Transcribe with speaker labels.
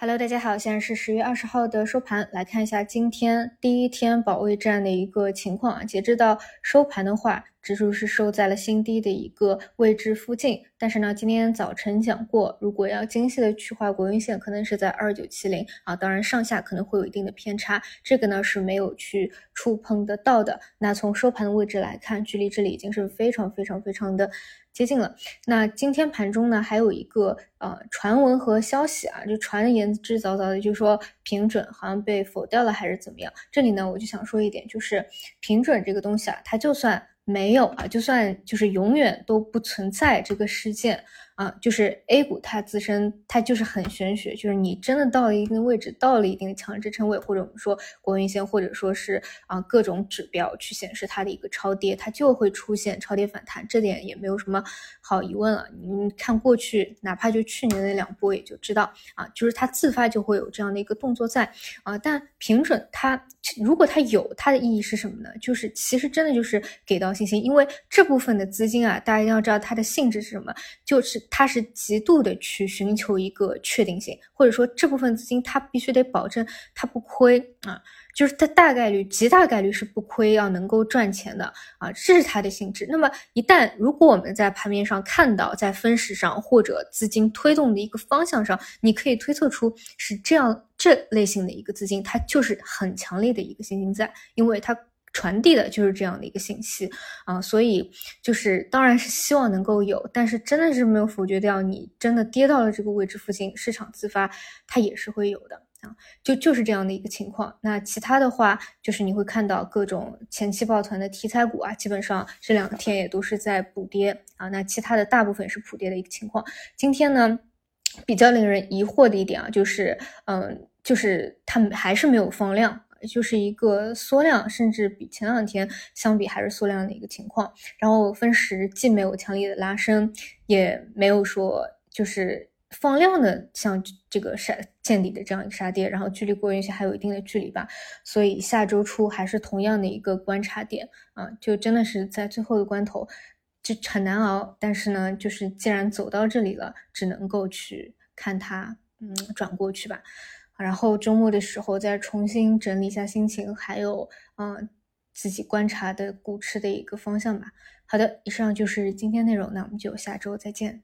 Speaker 1: Hello，大家好，现在是十月二十号的收盘，来看一下今天第一天保卫战的一个情况啊。截止到收盘的话，指数是收在了新低的一个位置附近。但是呢，今天早晨讲过，如果要精细的去画国运线，可能是在二九七零啊。当然上下可能会有一定的偏差，这个呢是没有去触碰得到的。那从收盘的位置来看，距离这里已经是非常非常非常的。接近了。那今天盘中呢，还有一个呃传闻和消息啊，就传言之凿凿的，就说平准好像被否掉了还是怎么样。这里呢，我就想说一点，就是平准这个东西啊，它就算没有啊，就算就是永远都不存在这个事件。啊，就是 A 股它自身它就是很玄学，就是你真的到了一定位置，到了一定的强支撑位，或者我们说国运线，或者说是啊各种指标去显示它的一个超跌，它就会出现超跌反弹，这点也没有什么好疑问了。你看过去，哪怕就去年的两波，也就知道啊，就是它自发就会有这样的一个动作在啊。但平准它如果它有它的意义是什么呢？就是其实真的就是给到信心，因为这部分的资金啊，大家一定要知道它的性质是什么，就是。它是极度的去寻求一个确定性，或者说这部分资金它必须得保证它不亏啊，就是它大概率、极大概率是不亏，要能够赚钱的啊，这是它的性质。那么一旦如果我们在盘面上看到，在分时上或者资金推动的一个方向上，你可以推测出是这样这类型的一个资金，它就是很强烈的一个信心在，因为它。传递的就是这样的一个信息啊，所以就是当然是希望能够有，但是真的是没有否决掉，你真的跌到了这个位置附近，市场自发它也是会有的啊，就就是这样的一个情况。那其他的话，就是你会看到各种前期抱团的题材股啊，基本上这两天也都是在补跌啊。那其他的大部分是普跌的一个情况。今天呢，比较令人疑惑的一点啊，就是嗯，就是他们还是没有放量。就是一个缩量，甚至比前两天相比还是缩量的一个情况。然后分时既没有强烈的拉升，也没有说就是放量的像这个杀见底的这样一个杀跌。然后距离过运线还有一定的距离吧，所以下周初还是同样的一个观察点啊，就真的是在最后的关头就很难熬。但是呢，就是既然走到这里了，只能够去看它嗯转过去吧。然后周末的时候再重新整理一下心情，还有嗯自己观察的股市的一个方向吧。好的，以上就是今天内容，那我们就下周再见。